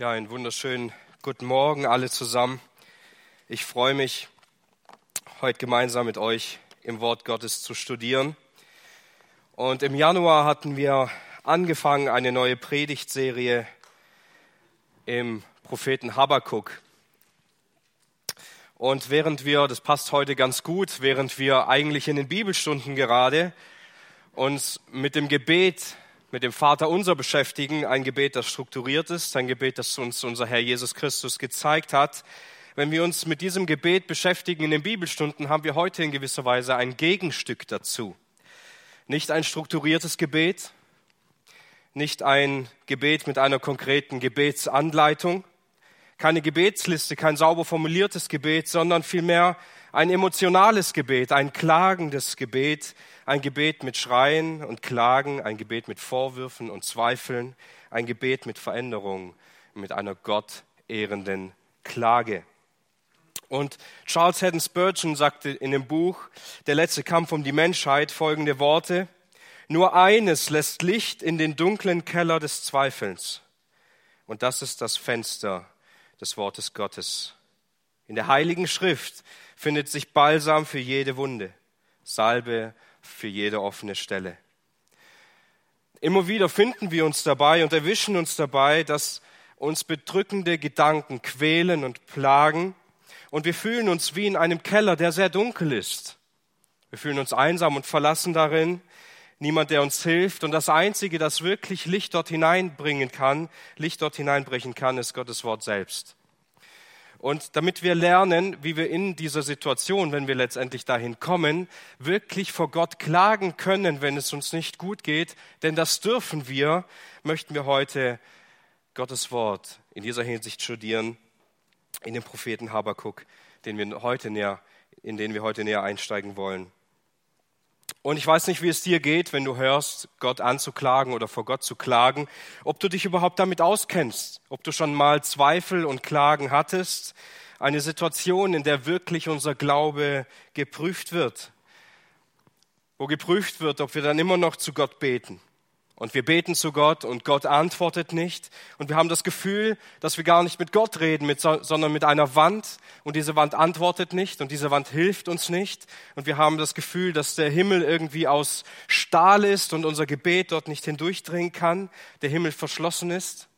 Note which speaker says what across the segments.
Speaker 1: Ja, einen wunderschönen guten Morgen alle zusammen. Ich freue mich, heute gemeinsam mit euch im Wort Gottes zu studieren. Und im Januar hatten wir angefangen eine neue Predigtserie im Propheten Habakkuk. Und während wir, das passt heute ganz gut, während wir eigentlich in den Bibelstunden gerade uns mit dem Gebet mit dem Vater unser beschäftigen, ein Gebet, das strukturiert ist, ein Gebet, das uns unser Herr Jesus Christus gezeigt hat. Wenn wir uns mit diesem Gebet beschäftigen in den Bibelstunden, haben wir heute in gewisser Weise ein Gegenstück dazu. Nicht ein strukturiertes Gebet, nicht ein Gebet mit einer konkreten Gebetsanleitung, keine Gebetsliste, kein sauber formuliertes Gebet, sondern vielmehr ein emotionales Gebet, ein klagendes Gebet, ein Gebet mit Schreien und Klagen, ein Gebet mit Vorwürfen und Zweifeln, ein Gebet mit Veränderung, mit einer Gott ehrenden Klage. Und Charles Haddon Spurgeon sagte in dem Buch Der letzte Kampf um die Menschheit folgende Worte. Nur eines lässt Licht in den dunklen Keller des Zweifelns. Und das ist das Fenster des Wortes Gottes. In der Heiligen Schrift findet sich Balsam für jede Wunde, Salbe für jede offene Stelle. Immer wieder finden wir uns dabei und erwischen uns dabei, dass uns bedrückende Gedanken quälen und plagen und wir fühlen uns wie in einem Keller, der sehr dunkel ist. Wir fühlen uns einsam und verlassen darin, niemand, der uns hilft und das Einzige, das wirklich Licht dort hineinbringen kann, Licht dort hineinbrechen kann, ist Gottes Wort selbst. Und damit wir lernen, wie wir in dieser Situation, wenn wir letztendlich dahin kommen, wirklich vor Gott klagen können, wenn es uns nicht gut geht, denn das dürfen wir, möchten wir heute Gottes Wort in dieser Hinsicht studieren, in dem Propheten Habakuk, den wir heute näher, in den wir heute näher einsteigen wollen. Und ich weiß nicht, wie es dir geht, wenn du hörst, Gott anzuklagen oder vor Gott zu klagen, ob du dich überhaupt damit auskennst, ob du schon mal Zweifel und Klagen hattest, eine Situation, in der wirklich unser Glaube geprüft wird, wo geprüft wird, ob wir dann immer noch zu Gott beten, und wir beten zu Gott und Gott antwortet nicht. Und wir haben das Gefühl, dass wir gar nicht mit Gott reden, mit, sondern mit einer Wand. Und diese Wand antwortet nicht und diese Wand hilft uns nicht. Und wir haben das Gefühl, dass der Himmel irgendwie aus Stahl ist und unser Gebet dort nicht hindurchdringen kann. Der Himmel verschlossen ist.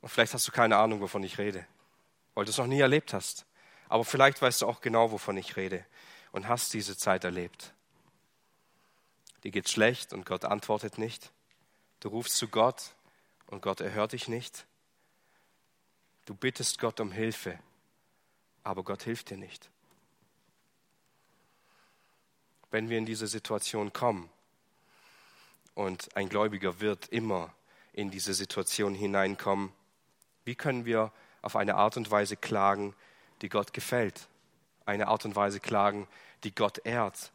Speaker 1: Und vielleicht hast du keine Ahnung, wovon ich rede, weil du es noch nie erlebt hast. Aber vielleicht weißt du auch genau, wovon ich rede und hast diese Zeit erlebt dir geht's schlecht und Gott antwortet nicht. Du rufst zu Gott und Gott erhört dich nicht. Du bittest Gott um Hilfe, aber Gott hilft dir nicht. Wenn wir in diese Situation kommen, und ein Gläubiger wird immer in diese Situation hineinkommen, wie können wir auf eine Art und Weise klagen, die Gott gefällt? Eine Art und Weise klagen, die Gott ehrt,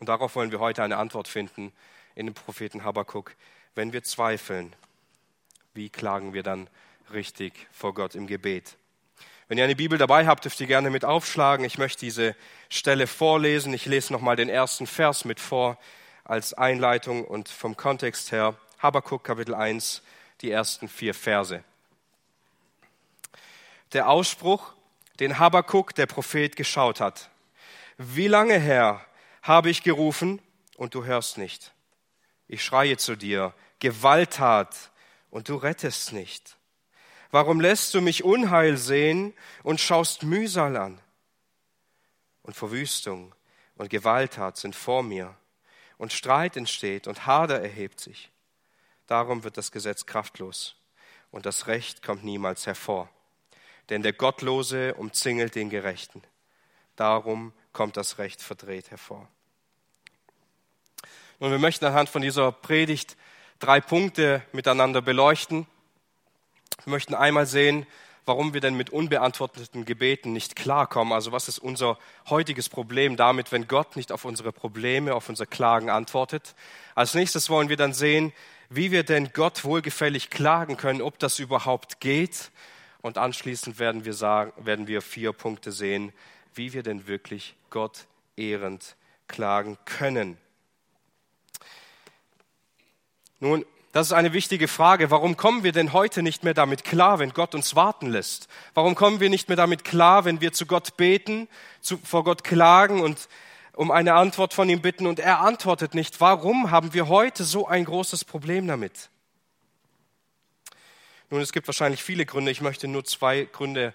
Speaker 1: und darauf wollen wir heute eine Antwort finden in dem Propheten Habakkuk. Wenn wir zweifeln, wie klagen wir dann richtig vor Gott im Gebet? Wenn ihr eine Bibel dabei habt, dürft ihr gerne mit aufschlagen. Ich möchte diese Stelle vorlesen. Ich lese nochmal den ersten Vers mit vor als Einleitung und vom Kontext her. Habakkuk Kapitel 1, die ersten vier Verse. Der Ausspruch, den Habakkuk, der Prophet, geschaut hat. Wie lange, Herr, habe ich gerufen und du hörst nicht. Ich schreie zu dir, Gewalttat und du rettest nicht. Warum lässt du mich Unheil sehen und schaust Mühsal an? Und Verwüstung und Gewalttat sind vor mir und Streit entsteht und Hader erhebt sich. Darum wird das Gesetz kraftlos und das Recht kommt niemals hervor. Denn der Gottlose umzingelt den Gerechten. Darum kommt das Recht verdreht hervor. Und wir möchten anhand von dieser Predigt drei Punkte miteinander beleuchten. Wir möchten einmal sehen, warum wir denn mit unbeantworteten Gebeten nicht klarkommen. Also was ist unser heutiges Problem damit, wenn Gott nicht auf unsere Probleme, auf unsere Klagen antwortet. Als nächstes wollen wir dann sehen, wie wir denn Gott wohlgefällig klagen können, ob das überhaupt geht. Und anschließend werden wir, sagen, werden wir vier Punkte sehen, wie wir denn wirklich Gott ehrend klagen können. Nun, Das ist eine wichtige Frage. Warum kommen wir denn heute nicht mehr damit klar, wenn Gott uns warten lässt? Warum kommen wir nicht mehr damit klar, wenn wir zu Gott beten, zu, vor Gott klagen und um eine Antwort von ihm bitten und er antwortet nicht? Warum haben wir heute so ein großes Problem damit? Nun, es gibt wahrscheinlich viele Gründe. Ich möchte nur zwei Gründe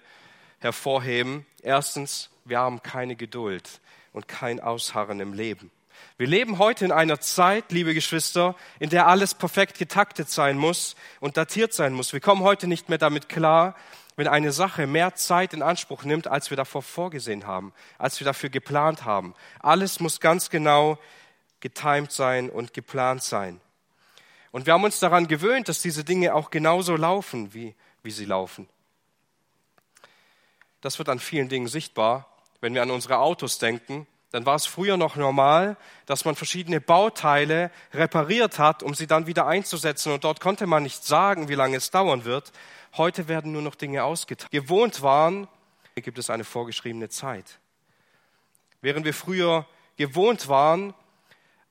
Speaker 1: hervorheben. Erstens, wir haben keine Geduld und kein Ausharren im Leben. Wir leben heute in einer Zeit, liebe Geschwister, in der alles perfekt getaktet sein muss und datiert sein muss. Wir kommen heute nicht mehr damit klar, wenn eine Sache mehr Zeit in Anspruch nimmt, als wir davor vorgesehen haben, als wir dafür geplant haben. Alles muss ganz genau getimt sein und geplant sein. Und wir haben uns daran gewöhnt, dass diese Dinge auch genauso laufen, wie, wie sie laufen. Das wird an vielen Dingen sichtbar, wenn wir an unsere Autos denken dann war es früher noch normal, dass man verschiedene Bauteile repariert hat, um sie dann wieder einzusetzen. Und dort konnte man nicht sagen, wie lange es dauern wird. Heute werden nur noch Dinge ausgetan. Gewohnt waren, gibt es eine vorgeschriebene Zeit. Während wir früher gewohnt waren,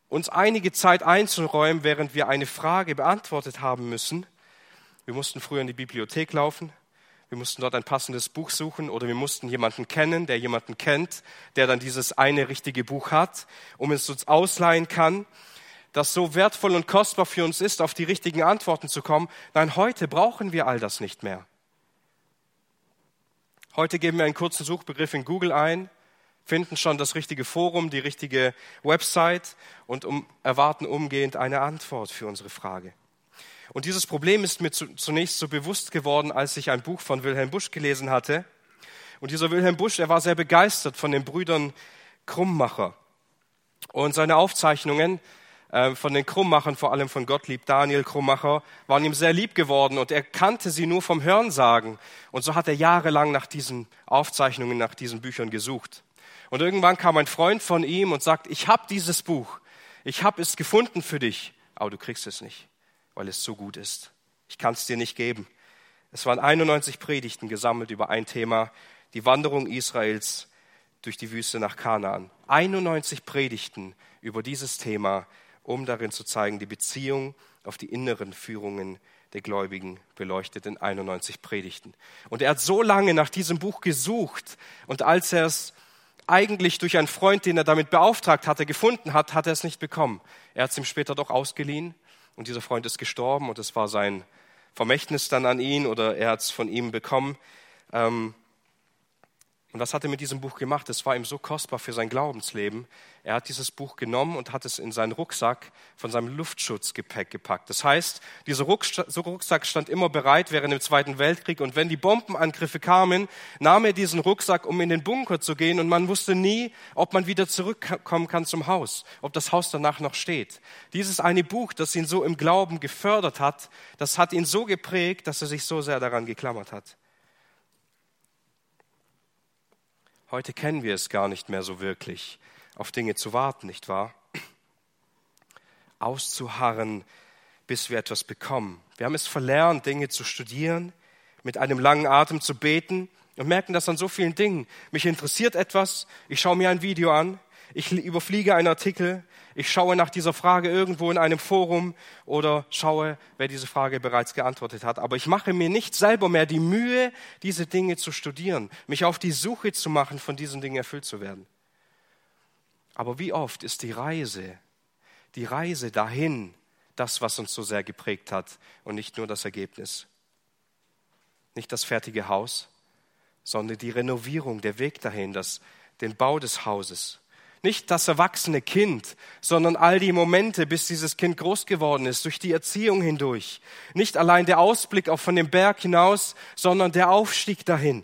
Speaker 1: uns einige Zeit einzuräumen, während wir eine Frage beantwortet haben müssen, wir mussten früher in die Bibliothek laufen, wir mussten dort ein passendes Buch suchen oder wir mussten jemanden kennen, der jemanden kennt, der dann dieses eine richtige Buch hat, um es uns ausleihen kann, das so wertvoll und kostbar für uns ist, auf die richtigen Antworten zu kommen. Nein, heute brauchen wir all das nicht mehr. Heute geben wir einen kurzen Suchbegriff in Google ein, finden schon das richtige Forum, die richtige Website und um, erwarten umgehend eine Antwort für unsere Frage. Und dieses Problem ist mir zunächst so bewusst geworden, als ich ein Buch von Wilhelm Busch gelesen hatte. Und dieser Wilhelm Busch, er war sehr begeistert von den Brüdern Krummacher. Und seine Aufzeichnungen äh, von den Krummachern, vor allem von Gottlieb Daniel Krummacher, waren ihm sehr lieb geworden und er kannte sie nur vom Hörensagen. Und so hat er jahrelang nach diesen Aufzeichnungen, nach diesen Büchern gesucht. Und irgendwann kam ein Freund von ihm und sagt, ich habe dieses Buch, ich habe es gefunden für dich, aber du kriegst es nicht weil es so gut ist. Ich kann es dir nicht geben. Es waren 91 Predigten gesammelt über ein Thema, die Wanderung Israels durch die Wüste nach Kanaan. 91 Predigten über dieses Thema, um darin zu zeigen, die Beziehung auf die inneren Führungen der Gläubigen beleuchtet in 91 Predigten. Und er hat so lange nach diesem Buch gesucht und als er es eigentlich durch einen Freund, den er damit beauftragt hatte, gefunden hat, hat er es nicht bekommen. Er hat es ihm später doch ausgeliehen und dieser Freund ist gestorben und es war sein Vermächtnis dann an ihn oder er hat es von ihm bekommen. Ähm, und was hat er mit diesem Buch gemacht? Es war ihm so kostbar für sein Glaubensleben. Er hat dieses Buch genommen und hat es in seinen Rucksack von seinem Luftschutzgepäck gepackt. Das heißt, dieser Rucksack stand immer bereit während dem Zweiten Weltkrieg. Und wenn die Bombenangriffe kamen, nahm er diesen Rucksack, um in den Bunker zu gehen. Und man wusste nie, ob man wieder zurückkommen kann zum Haus, ob das Haus danach noch steht. Dieses eine Buch, das ihn so im Glauben gefördert hat, das hat ihn so geprägt, dass er sich so sehr daran geklammert hat. Heute kennen wir es gar nicht mehr so wirklich, auf Dinge zu warten, nicht wahr? Auszuharren, bis wir etwas bekommen. Wir haben es verlernt, Dinge zu studieren, mit einem langen Atem zu beten und merken das an so vielen Dingen. Mich interessiert etwas, ich schaue mir ein Video an, ich überfliege einen Artikel, ich schaue nach dieser Frage irgendwo in einem Forum oder schaue, wer diese Frage bereits geantwortet hat. Aber ich mache mir nicht selber mehr die Mühe, diese Dinge zu studieren, mich auf die Suche zu machen, von diesen Dingen erfüllt zu werden. Aber wie oft ist die Reise, die Reise dahin, das, was uns so sehr geprägt hat und nicht nur das Ergebnis. Nicht das fertige Haus, sondern die Renovierung, der Weg dahin, das, den Bau des Hauses. Nicht das erwachsene Kind, sondern all die Momente, bis dieses Kind groß geworden ist, durch die Erziehung hindurch. Nicht allein der Ausblick auch von dem Berg hinaus, sondern der Aufstieg dahin.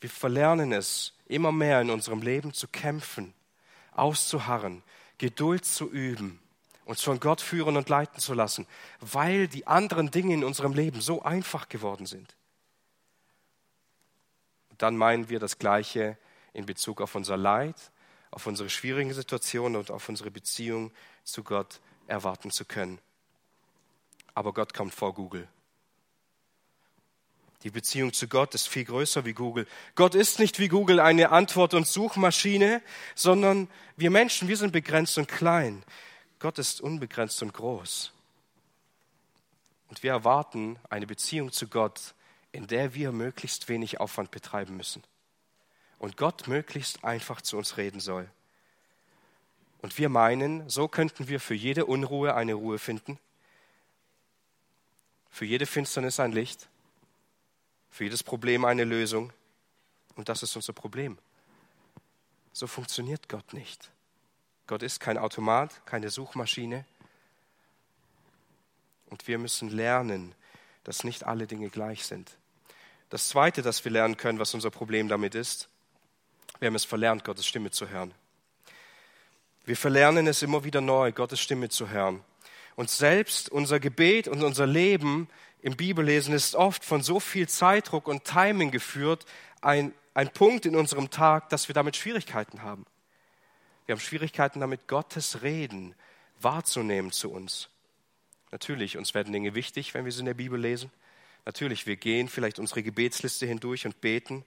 Speaker 1: Wir verlernen es, immer mehr in unserem Leben zu kämpfen, auszuharren, Geduld zu üben, uns von Gott führen und leiten zu lassen, weil die anderen Dinge in unserem Leben so einfach geworden sind. Dann meinen wir das Gleiche in Bezug auf unser Leid, auf unsere schwierigen Situationen und auf unsere Beziehung zu Gott erwarten zu können. Aber Gott kommt vor Google. Die Beziehung zu Gott ist viel größer wie Google. Gott ist nicht wie Google eine Antwort- und Suchmaschine, sondern wir Menschen, wir sind begrenzt und klein. Gott ist unbegrenzt und groß. Und wir erwarten eine Beziehung zu Gott, in der wir möglichst wenig Aufwand betreiben müssen. Und Gott möglichst einfach zu uns reden soll. Und wir meinen, so könnten wir für jede Unruhe eine Ruhe finden, für jede Finsternis ein Licht, für jedes Problem eine Lösung. Und das ist unser Problem. So funktioniert Gott nicht. Gott ist kein Automat, keine Suchmaschine. Und wir müssen lernen, dass nicht alle Dinge gleich sind. Das Zweite, das wir lernen können, was unser Problem damit ist, wir haben es verlernt, Gottes Stimme zu hören. Wir verlernen es immer wieder neu, Gottes Stimme zu hören. Und selbst unser Gebet und unser Leben im Bibellesen ist oft von so viel Zeitdruck und Timing geführt, ein, ein Punkt in unserem Tag, dass wir damit Schwierigkeiten haben. Wir haben Schwierigkeiten damit, Gottes Reden wahrzunehmen zu uns. Natürlich, uns werden Dinge wichtig, wenn wir sie in der Bibel lesen. Natürlich, wir gehen vielleicht unsere Gebetsliste hindurch und beten.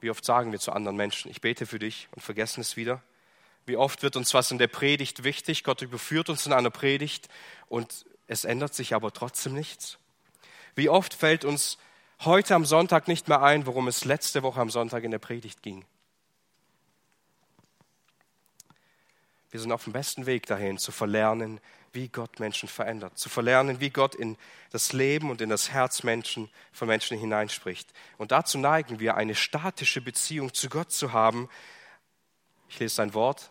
Speaker 1: Wie oft sagen wir zu anderen Menschen, ich bete für dich und vergessen es wieder? Wie oft wird uns was in der Predigt wichtig? Gott überführt uns in einer Predigt und es ändert sich aber trotzdem nichts. Wie oft fällt uns heute am Sonntag nicht mehr ein, worum es letzte Woche am Sonntag in der Predigt ging? Wir sind auf dem besten Weg dahin, zu verlernen, wie Gott Menschen verändert, zu verlernen, wie Gott in das Leben und in das Herz Menschen, von Menschen hineinspricht. Und dazu neigen wir, eine statische Beziehung zu Gott zu haben. Ich lese sein Wort,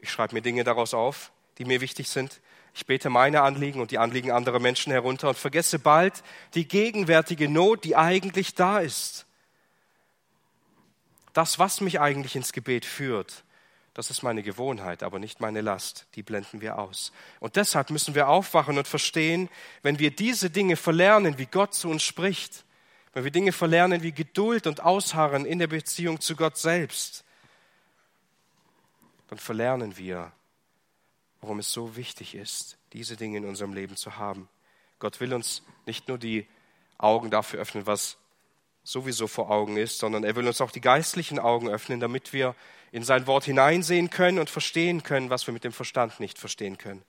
Speaker 1: ich schreibe mir Dinge daraus auf, die mir wichtig sind. Ich bete meine Anliegen und die Anliegen anderer Menschen herunter und vergesse bald die gegenwärtige Not, die eigentlich da ist. Das, was mich eigentlich ins Gebet führt, das ist meine Gewohnheit, aber nicht meine Last. Die blenden wir aus. Und deshalb müssen wir aufwachen und verstehen, wenn wir diese Dinge verlernen, wie Gott zu uns spricht, wenn wir Dinge verlernen wie Geduld und Ausharren in der Beziehung zu Gott selbst, dann verlernen wir, warum es so wichtig ist, diese Dinge in unserem Leben zu haben. Gott will uns nicht nur die Augen dafür öffnen, was sowieso vor Augen ist, sondern er will uns auch die geistlichen Augen öffnen, damit wir in sein Wort hineinsehen können und verstehen können, was wir mit dem Verstand nicht verstehen können.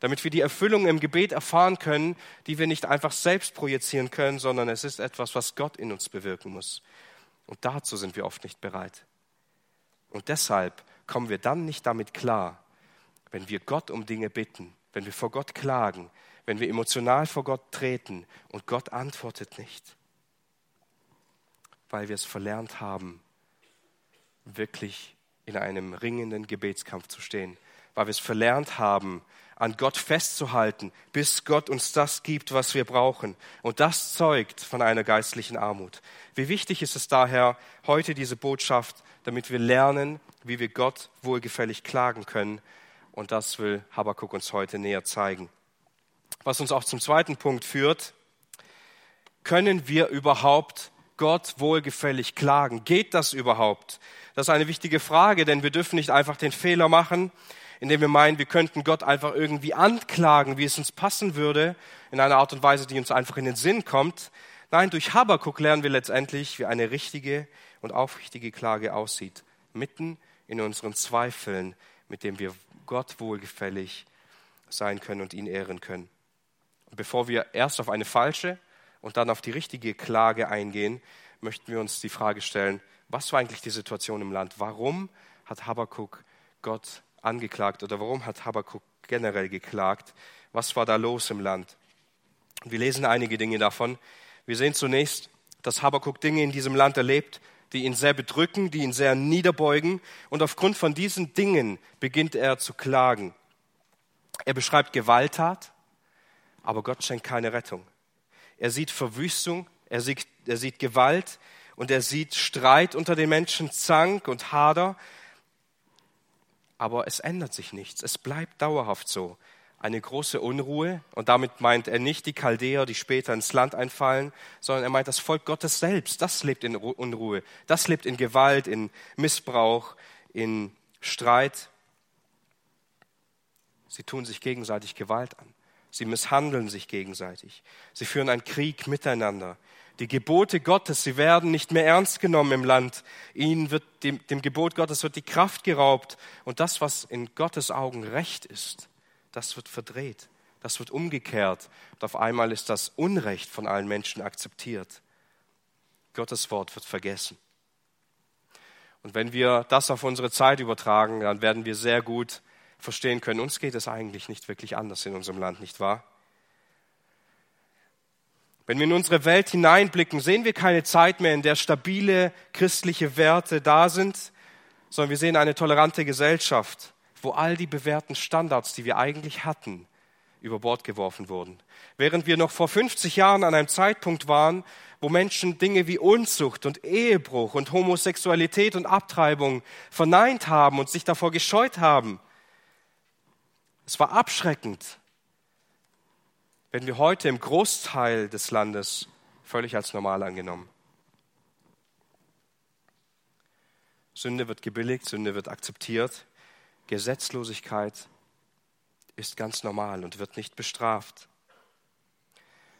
Speaker 1: Damit wir die Erfüllung im Gebet erfahren können, die wir nicht einfach selbst projizieren können, sondern es ist etwas, was Gott in uns bewirken muss. Und dazu sind wir oft nicht bereit. Und deshalb kommen wir dann nicht damit klar, wenn wir Gott um Dinge bitten, wenn wir vor Gott klagen, wenn wir emotional vor Gott treten und Gott antwortet nicht, weil wir es verlernt haben, wirklich in einem ringenden Gebetskampf zu stehen, weil wir es verlernt haben, an Gott festzuhalten, bis Gott uns das gibt, was wir brauchen. Und das zeugt von einer geistlichen Armut. Wie wichtig ist es daher, heute diese Botschaft, damit wir lernen, wie wir Gott wohlgefällig klagen können. Und das will Habakkuk uns heute näher zeigen. Was uns auch zum zweiten Punkt führt, können wir überhaupt Gott wohlgefällig klagen? Geht das überhaupt? Das ist eine wichtige Frage, denn wir dürfen nicht einfach den Fehler machen, indem wir meinen, wir könnten Gott einfach irgendwie anklagen, wie es uns passen würde, in einer Art und Weise, die uns einfach in den Sinn kommt. Nein, durch Habakuk lernen wir letztendlich, wie eine richtige und aufrichtige Klage aussieht, mitten in unseren Zweifeln, mit dem wir Gott wohlgefällig sein können und ihn ehren können. Bevor wir erst auf eine falsche und dann auf die richtige Klage eingehen, möchten wir uns die Frage stellen, was war eigentlich die Situation im Land? Warum hat Habakkuk Gott angeklagt oder warum hat Habakkuk generell geklagt? Was war da los im Land? Wir lesen einige Dinge davon. Wir sehen zunächst, dass Habakkuk Dinge in diesem Land erlebt, die ihn sehr bedrücken, die ihn sehr niederbeugen. Und aufgrund von diesen Dingen beginnt er zu klagen. Er beschreibt Gewalttat, aber Gott schenkt keine Rettung. Er sieht Verwüstung, er sieht, er sieht Gewalt und er sieht Streit unter den Menschen, Zank und Hader. Aber es ändert sich nichts. Es bleibt dauerhaft so. Eine große Unruhe. Und damit meint er nicht die Chaldäer, die später ins Land einfallen, sondern er meint das Volk Gottes selbst. Das lebt in Unruhe. Das lebt in Gewalt, in Missbrauch, in Streit. Sie tun sich gegenseitig Gewalt an. Sie misshandeln sich gegenseitig. Sie führen einen Krieg miteinander. Die Gebote Gottes, sie werden nicht mehr ernst genommen im Land. Ihnen wird dem, dem Gebot Gottes wird die Kraft geraubt und das, was in Gottes Augen recht ist, das wird verdreht. Das wird umgekehrt und auf einmal ist das Unrecht von allen Menschen akzeptiert. Gottes Wort wird vergessen. Und wenn wir das auf unsere Zeit übertragen, dann werden wir sehr gut verstehen können, uns geht es eigentlich nicht wirklich anders in unserem Land, nicht wahr? Wenn wir in unsere Welt hineinblicken, sehen wir keine Zeit mehr, in der stabile christliche Werte da sind, sondern wir sehen eine tolerante Gesellschaft, wo all die bewährten Standards, die wir eigentlich hatten, über Bord geworfen wurden. Während wir noch vor 50 Jahren an einem Zeitpunkt waren, wo Menschen Dinge wie Unzucht und Ehebruch und Homosexualität und Abtreibung verneint haben und sich davor gescheut haben. Es war abschreckend, werden wir heute im Großteil des Landes völlig als normal angenommen. Sünde wird gebilligt, Sünde wird akzeptiert, Gesetzlosigkeit ist ganz normal und wird nicht bestraft.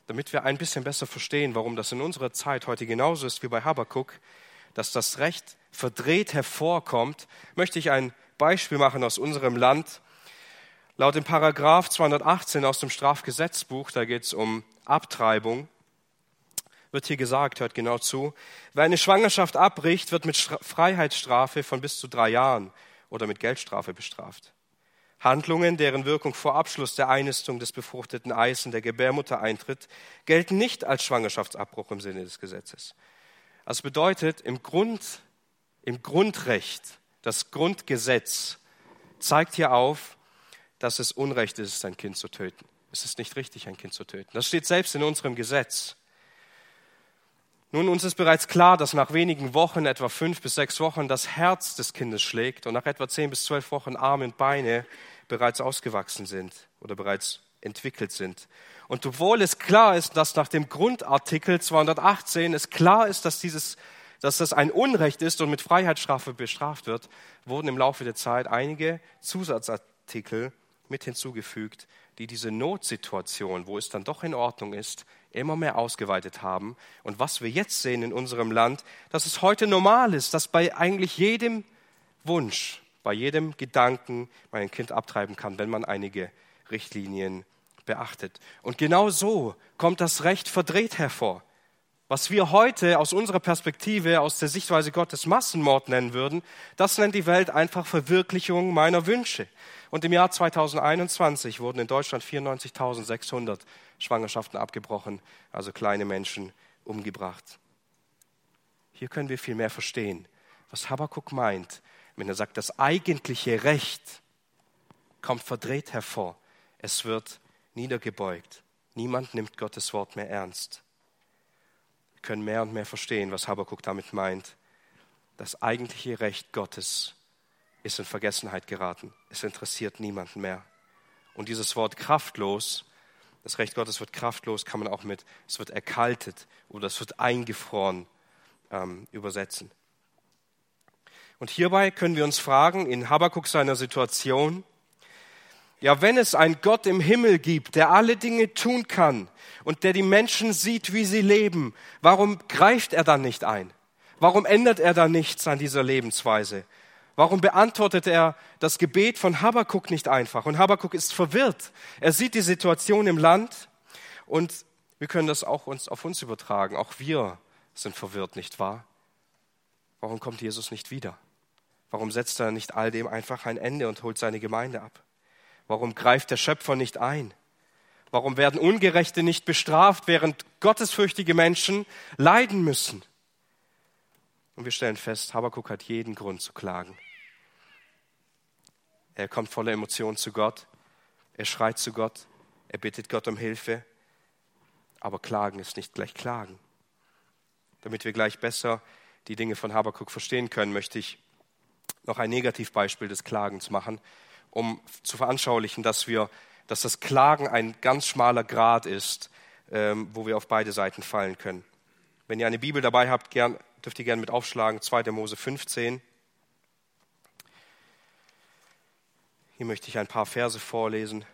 Speaker 1: Damit wir ein bisschen besser verstehen, warum das in unserer Zeit heute genauso ist wie bei Habakkuk, dass das Recht verdreht hervorkommt, möchte ich ein Beispiel machen aus unserem Land, Laut dem Paragraph 218 aus dem Strafgesetzbuch, da geht es um Abtreibung, wird hier gesagt, hört genau zu, wer eine Schwangerschaft abbricht, wird mit Freiheitsstrafe von bis zu drei Jahren oder mit Geldstrafe bestraft. Handlungen, deren Wirkung vor Abschluss der Einnistung des befruchteten Eis in der Gebärmutter eintritt, gelten nicht als Schwangerschaftsabbruch im Sinne des Gesetzes. Das bedeutet, im, Grund, im Grundrecht, das Grundgesetz zeigt hier auf, dass es Unrecht ist, ein Kind zu töten. Es ist nicht richtig, ein Kind zu töten. Das steht selbst in unserem Gesetz. Nun, uns ist bereits klar, dass nach wenigen Wochen, etwa fünf bis sechs Wochen, das Herz des Kindes schlägt und nach etwa zehn bis zwölf Wochen Arme und Beine bereits ausgewachsen sind oder bereits entwickelt sind. Und obwohl es klar ist, dass nach dem Grundartikel 218 es klar ist, dass dieses dass das ein Unrecht ist und mit Freiheitsstrafe bestraft wird, wurden im Laufe der Zeit einige Zusatzartikel mit hinzugefügt, die diese Notsituation, wo es dann doch in Ordnung ist, immer mehr ausgeweitet haben. Und was wir jetzt sehen in unserem Land, dass es heute normal ist, dass bei eigentlich jedem Wunsch, bei jedem Gedanken man ein Kind abtreiben kann, wenn man einige Richtlinien beachtet. Und genau so kommt das Recht verdreht hervor. Was wir heute aus unserer Perspektive, aus der Sichtweise Gottes Massenmord nennen würden, das nennt die Welt einfach Verwirklichung meiner Wünsche. Und im Jahr 2021 wurden in Deutschland 94.600 Schwangerschaften abgebrochen, also kleine Menschen umgebracht. Hier können wir viel mehr verstehen, was Habakkuk meint, wenn er sagt, das eigentliche Recht kommt verdreht hervor. Es wird niedergebeugt. Niemand nimmt Gottes Wort mehr ernst können mehr und mehr verstehen, was Habakkuk damit meint. Das eigentliche Recht Gottes ist in Vergessenheit geraten. Es interessiert niemanden mehr. Und dieses Wort kraftlos, das Recht Gottes wird kraftlos, kann man auch mit, es wird erkaltet oder es wird eingefroren ähm, übersetzen. Und hierbei können wir uns fragen, in Habakkuk seiner Situation, ja, wenn es einen Gott im Himmel gibt, der alle Dinge tun kann und der die Menschen sieht, wie sie leben, warum greift er dann nicht ein? Warum ändert er dann nichts an dieser Lebensweise? Warum beantwortet er das Gebet von Habakuk nicht einfach? Und Habakuk ist verwirrt. Er sieht die Situation im Land und wir können das auch uns, auf uns übertragen. Auch wir sind verwirrt, nicht wahr? Warum kommt Jesus nicht wieder? Warum setzt er nicht all dem einfach ein Ende und holt seine Gemeinde ab? Warum greift der Schöpfer nicht ein? Warum werden Ungerechte nicht bestraft, während gottesfürchtige Menschen leiden müssen? Und wir stellen fest, Habakuk hat jeden Grund zu klagen. Er kommt voller Emotionen zu Gott, er schreit zu Gott, er bittet Gott um Hilfe, aber Klagen ist nicht gleich Klagen. Damit wir gleich besser die Dinge von Habakuk verstehen können, möchte ich noch ein Negativbeispiel des Klagens machen um zu veranschaulichen, dass, wir, dass das Klagen ein ganz schmaler Grad ist, ähm, wo wir auf beide Seiten fallen können. Wenn ihr eine Bibel dabei habt, gern, dürft ihr gerne mit aufschlagen, 2. Mose 15. Hier möchte ich ein paar Verse vorlesen.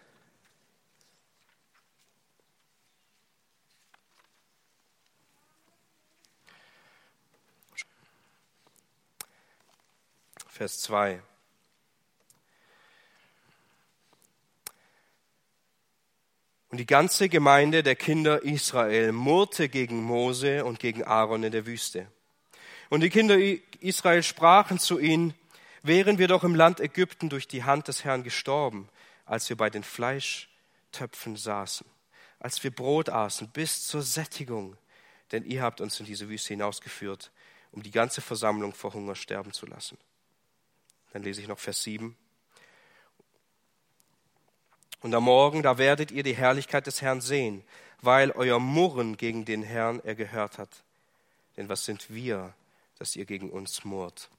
Speaker 1: Vers 2. Und die ganze Gemeinde der Kinder Israel murrte gegen Mose und gegen Aaron in der Wüste. Und die Kinder Israel sprachen zu ihnen, wären wir doch im Land Ägypten durch die Hand des Herrn gestorben, als wir bei den Fleischtöpfen saßen, als wir Brot aßen bis zur Sättigung, denn ihr habt uns in diese Wüste hinausgeführt, um die ganze Versammlung vor Hunger sterben zu lassen. Dann lese ich noch Vers 7. Und am Morgen, da werdet ihr die Herrlichkeit des Herrn sehen, weil euer Murren gegen den Herrn er gehört hat. Denn was sind wir, dass ihr gegen uns murrt?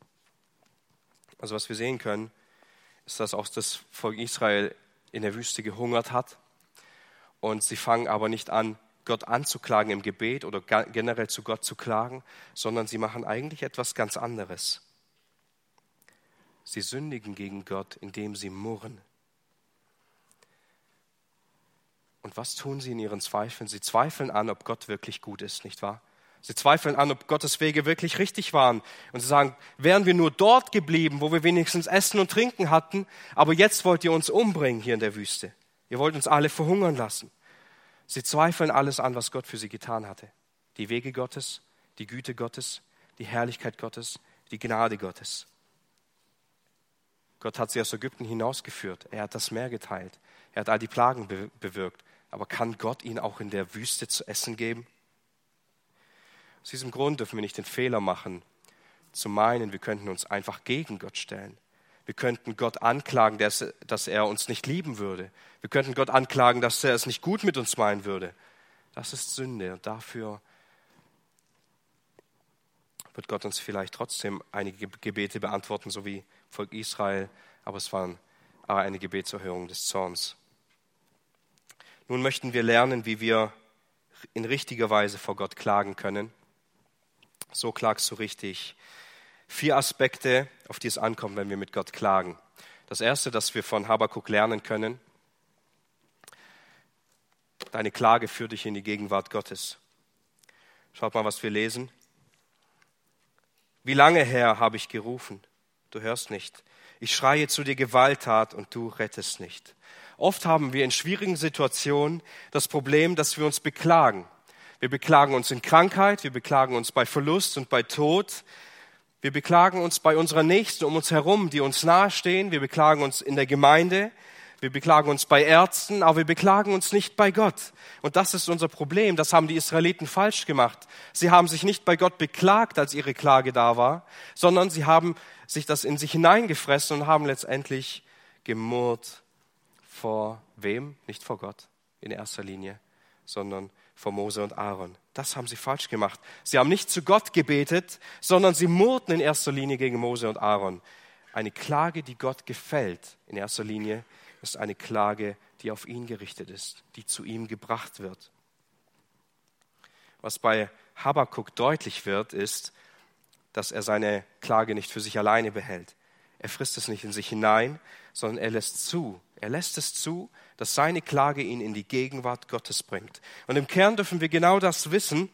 Speaker 1: Also was wir sehen können, ist, dass auch das Volk Israel in der Wüste gehungert hat. Und sie fangen aber nicht an, Gott anzuklagen im Gebet oder generell zu Gott zu klagen, sondern sie machen eigentlich etwas ganz anderes. Sie sündigen gegen Gott, indem sie murren. Und was tun sie in ihren Zweifeln? Sie zweifeln an, ob Gott wirklich gut ist, nicht wahr? Sie zweifeln an, ob Gottes Wege wirklich richtig waren. Und sie sagen, wären wir nur dort geblieben, wo wir wenigstens Essen und Trinken hatten, aber jetzt wollt ihr uns umbringen hier in der Wüste. Ihr wollt uns alle verhungern lassen. Sie zweifeln alles an, was Gott für sie getan hatte. Die Wege Gottes, die Güte Gottes, die Herrlichkeit Gottes, die Gnade Gottes. Gott hat sie aus Ägypten hinausgeführt. Er hat das Meer geteilt. Er hat all die Plagen bewirkt. Aber kann Gott ihnen auch in der Wüste zu essen geben? Aus diesem Grund dürfen wir nicht den Fehler machen, zu meinen, wir könnten uns einfach gegen Gott stellen. Wir könnten Gott anklagen, dass, dass er uns nicht lieben würde. Wir könnten Gott anklagen, dass er es nicht gut mit uns meinen würde. Das ist Sünde und dafür wird Gott uns vielleicht trotzdem einige Gebete beantworten, so wie Volk Israel, aber es waren eine Gebetserhörung des Zorns. Nun möchten wir lernen, wie wir in richtiger Weise vor Gott klagen können. So klagst du richtig. Vier Aspekte, auf die es ankommt, wenn wir mit Gott klagen. Das erste, das wir von Habakuk lernen können, deine Klage führt dich in die Gegenwart Gottes. Schaut mal, was wir lesen. Wie lange her habe ich gerufen? du hörst nicht. Ich schreie zu dir Gewalttat und du rettest nicht. Oft haben wir in schwierigen Situationen das Problem, dass wir uns beklagen. Wir beklagen uns in Krankheit, wir beklagen uns bei Verlust und bei Tod. Wir beklagen uns bei unserer Nächsten um uns herum, die uns nahestehen. Wir beklagen uns in der Gemeinde. Wir beklagen uns bei Ärzten, aber wir beklagen uns nicht bei Gott. Und das ist unser Problem. Das haben die Israeliten falsch gemacht. Sie haben sich nicht bei Gott beklagt, als ihre Klage da war, sondern sie haben sich das in sich hineingefressen und haben letztendlich gemurrt vor wem? Nicht vor Gott in erster Linie, sondern vor Mose und Aaron. Das haben sie falsch gemacht. Sie haben nicht zu Gott gebetet, sondern sie murrten in erster Linie gegen Mose und Aaron. Eine Klage, die Gott gefällt, in erster Linie, ist eine Klage, die auf ihn gerichtet ist, die zu ihm gebracht wird. Was bei Habakkuk deutlich wird, ist, dass er seine Klage nicht für sich alleine behält. Er frisst es nicht in sich hinein, sondern er lässt zu. Er lässt es zu, dass seine Klage ihn in die Gegenwart Gottes bringt. Und im Kern dürfen wir genau das wissen,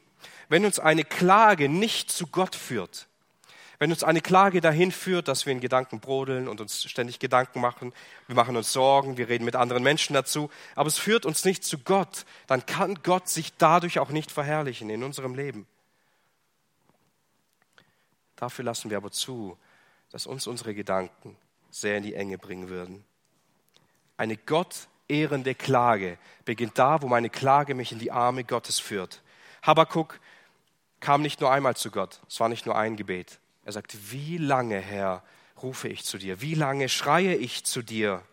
Speaker 1: wenn uns eine Klage nicht zu Gott führt, wenn uns eine Klage dahin führt, dass wir in Gedanken brodeln und uns ständig Gedanken machen, wir machen uns Sorgen, wir reden mit anderen Menschen dazu, aber es führt uns nicht zu Gott, dann kann Gott sich dadurch auch nicht verherrlichen in unserem Leben. Dafür lassen wir aber zu, dass uns unsere Gedanken sehr in die Enge bringen würden. Eine gottehrende Klage beginnt da, wo meine Klage mich in die Arme Gottes führt. Habakkuk kam nicht nur einmal zu Gott, es war nicht nur ein Gebet. Er sagte, wie lange, Herr, rufe ich zu dir? Wie lange schreie ich zu dir?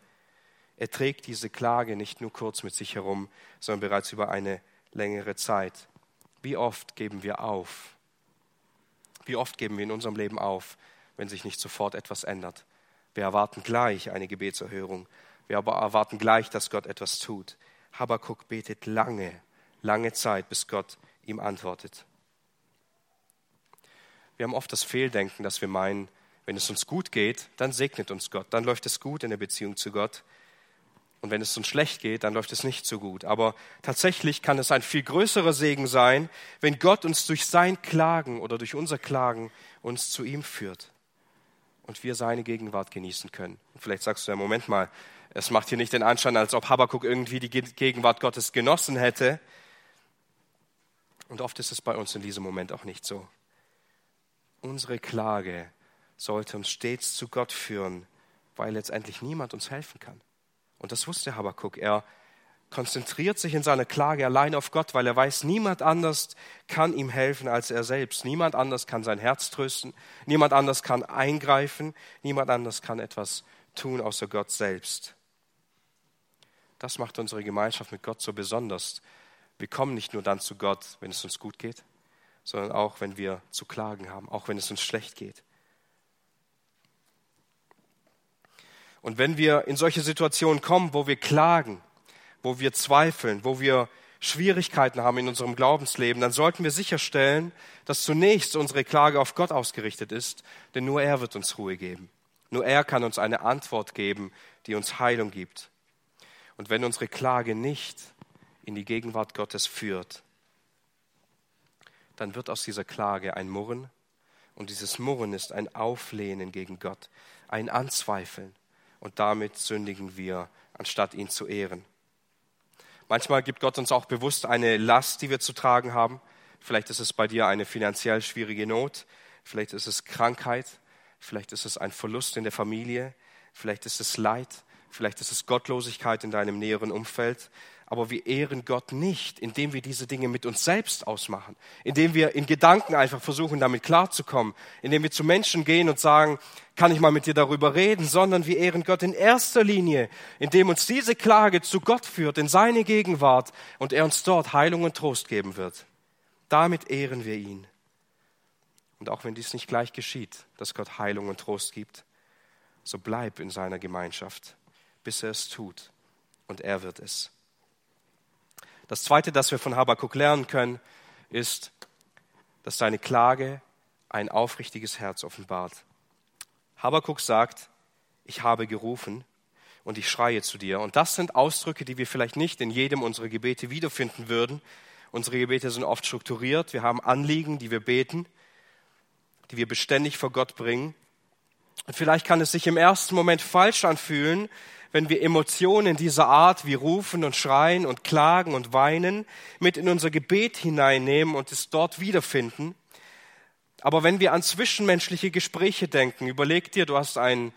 Speaker 1: Er trägt diese Klage nicht nur kurz mit sich herum, sondern bereits über eine längere Zeit. Wie oft geben wir auf? Wie oft geben wir in unserem Leben auf, wenn sich nicht sofort etwas ändert? Wir erwarten gleich eine Gebetserhörung. Wir aber erwarten gleich, dass Gott etwas tut. Habakkuk betet lange, lange Zeit, bis Gott ihm antwortet. Wir haben oft das Fehldenken, dass wir meinen, wenn es uns gut geht, dann segnet uns Gott, dann läuft es gut in der Beziehung zu Gott. Und wenn es uns schlecht geht, dann läuft es nicht so gut. Aber tatsächlich kann es ein viel größerer Segen sein, wenn Gott uns durch sein Klagen oder durch unser Klagen uns zu ihm führt und wir seine Gegenwart genießen können. Und vielleicht sagst du ja, Moment mal, Es macht hier nicht den Anschein, als ob Habakkuk irgendwie die Gegenwart Gottes genossen hätte. Und oft ist es bei uns in diesem Moment auch nicht so. Unsere Klage sollte uns stets zu Gott führen, weil letztendlich niemand uns helfen kann. Und das wusste Habakkuk. Er konzentriert sich in seiner Klage allein auf Gott, weil er weiß, niemand anders kann ihm helfen als er selbst. Niemand anders kann sein Herz trösten. Niemand anders kann eingreifen. Niemand anders kann etwas tun außer Gott selbst. Das macht unsere Gemeinschaft mit Gott so besonders. Wir kommen nicht nur dann zu Gott, wenn es uns gut geht, sondern auch, wenn wir zu klagen haben, auch wenn es uns schlecht geht. Und wenn wir in solche Situationen kommen, wo wir klagen, wo wir zweifeln, wo wir Schwierigkeiten haben in unserem Glaubensleben, dann sollten wir sicherstellen, dass zunächst unsere Klage auf Gott ausgerichtet ist, denn nur er wird uns Ruhe geben. Nur er kann uns eine Antwort geben, die uns Heilung gibt. Und wenn unsere Klage nicht in die Gegenwart Gottes führt, dann wird aus dieser Klage ein Murren und dieses Murren ist ein Auflehnen gegen Gott, ein Anzweifeln und damit sündigen wir, anstatt ihn zu ehren. Manchmal gibt Gott uns auch bewusst eine Last, die wir zu tragen haben. Vielleicht ist es bei dir eine finanziell schwierige Not, vielleicht ist es Krankheit, vielleicht ist es ein Verlust in der Familie, vielleicht ist es Leid, vielleicht ist es Gottlosigkeit in deinem näheren Umfeld, aber wir ehren Gott nicht, indem wir diese Dinge mit uns selbst ausmachen, indem wir in Gedanken einfach versuchen, damit klarzukommen, indem wir zu Menschen gehen und sagen, kann ich mal mit dir darüber reden, sondern wir ehren Gott in erster Linie, indem uns diese Klage zu Gott führt, in seine Gegenwart und er uns dort Heilung und Trost geben wird. Damit ehren wir ihn. Und auch wenn dies nicht gleich geschieht, dass Gott Heilung und Trost gibt, so bleib in seiner Gemeinschaft, bis er es tut. Und er wird es. Das Zweite, das wir von Habakkuk lernen können, ist, dass seine Klage ein aufrichtiges Herz offenbart. Habakkuk sagt, ich habe gerufen und ich schreie zu dir. Und das sind Ausdrücke, die wir vielleicht nicht in jedem unserer Gebete wiederfinden würden. Unsere Gebete sind oft strukturiert. Wir haben Anliegen, die wir beten, die wir beständig vor Gott bringen. Und vielleicht kann es sich im ersten Moment falsch anfühlen, wenn wir Emotionen dieser Art wie rufen und schreien und klagen und weinen mit in unser Gebet hineinnehmen und es dort wiederfinden. Aber wenn wir an zwischenmenschliche Gespräche denken, überleg dir, du hast einen,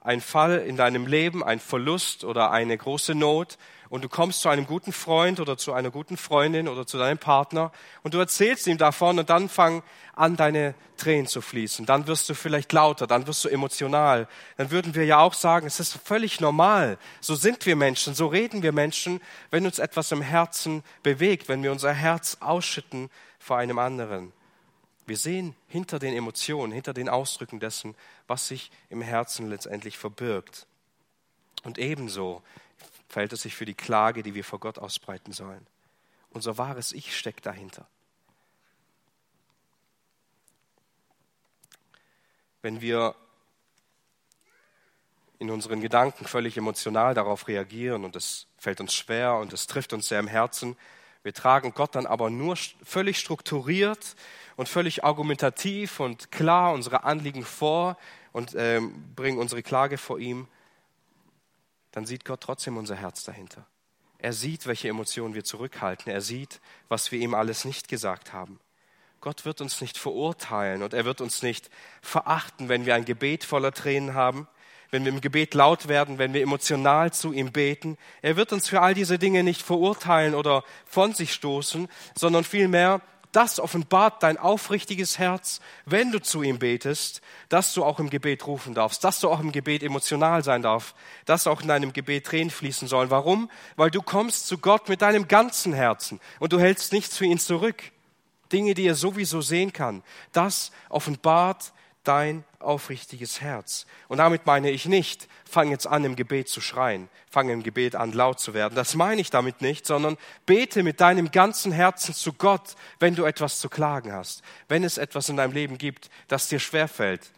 Speaker 1: einen Fall in deinem Leben, einen Verlust oder eine große Not und du kommst zu einem guten Freund oder zu einer guten Freundin oder zu deinem Partner und du erzählst ihm davon und dann fangen an, deine Tränen zu fließen. Dann wirst du vielleicht lauter, dann wirst du emotional. Dann würden wir ja auch sagen, es ist völlig normal. So sind wir Menschen, so reden wir Menschen, wenn uns etwas im Herzen bewegt, wenn wir unser Herz ausschütten vor einem anderen. Wir sehen hinter den Emotionen, hinter den Ausdrücken dessen, was sich im Herzen letztendlich verbirgt. Und ebenso verhält es sich für die Klage, die wir vor Gott ausbreiten sollen. Unser wahres Ich steckt dahinter. Wenn wir in unseren Gedanken völlig emotional darauf reagieren und es fällt uns schwer und es trifft uns sehr im Herzen, wir tragen Gott dann aber nur völlig strukturiert und völlig argumentativ und klar unsere Anliegen vor und äh, bringen unsere Klage vor ihm, dann sieht Gott trotzdem unser Herz dahinter. Er sieht, welche Emotionen wir zurückhalten. Er sieht, was wir ihm alles nicht gesagt haben. Gott wird uns nicht verurteilen und er wird uns nicht verachten, wenn wir ein Gebet voller Tränen haben, wenn wir im Gebet laut werden, wenn wir emotional zu ihm beten. Er wird uns für all diese Dinge nicht verurteilen oder von sich stoßen, sondern vielmehr das offenbart dein aufrichtiges Herz, wenn du zu ihm betest, dass du auch im Gebet rufen darfst, dass du auch im Gebet emotional sein darfst, dass auch in deinem Gebet Tränen fließen sollen. Warum? Weil du kommst zu Gott mit deinem ganzen Herzen und du hältst nichts für ihn zurück. Dinge, die er sowieso sehen kann. Das offenbart dein aufrichtiges Herz. Und damit meine ich nicht, fang jetzt an, im Gebet zu schreien, fang im Gebet an, laut zu werden. Das meine ich damit nicht, sondern bete mit deinem ganzen Herzen zu Gott, wenn du etwas zu klagen hast, wenn es etwas in deinem Leben gibt, das dir schwerfällt.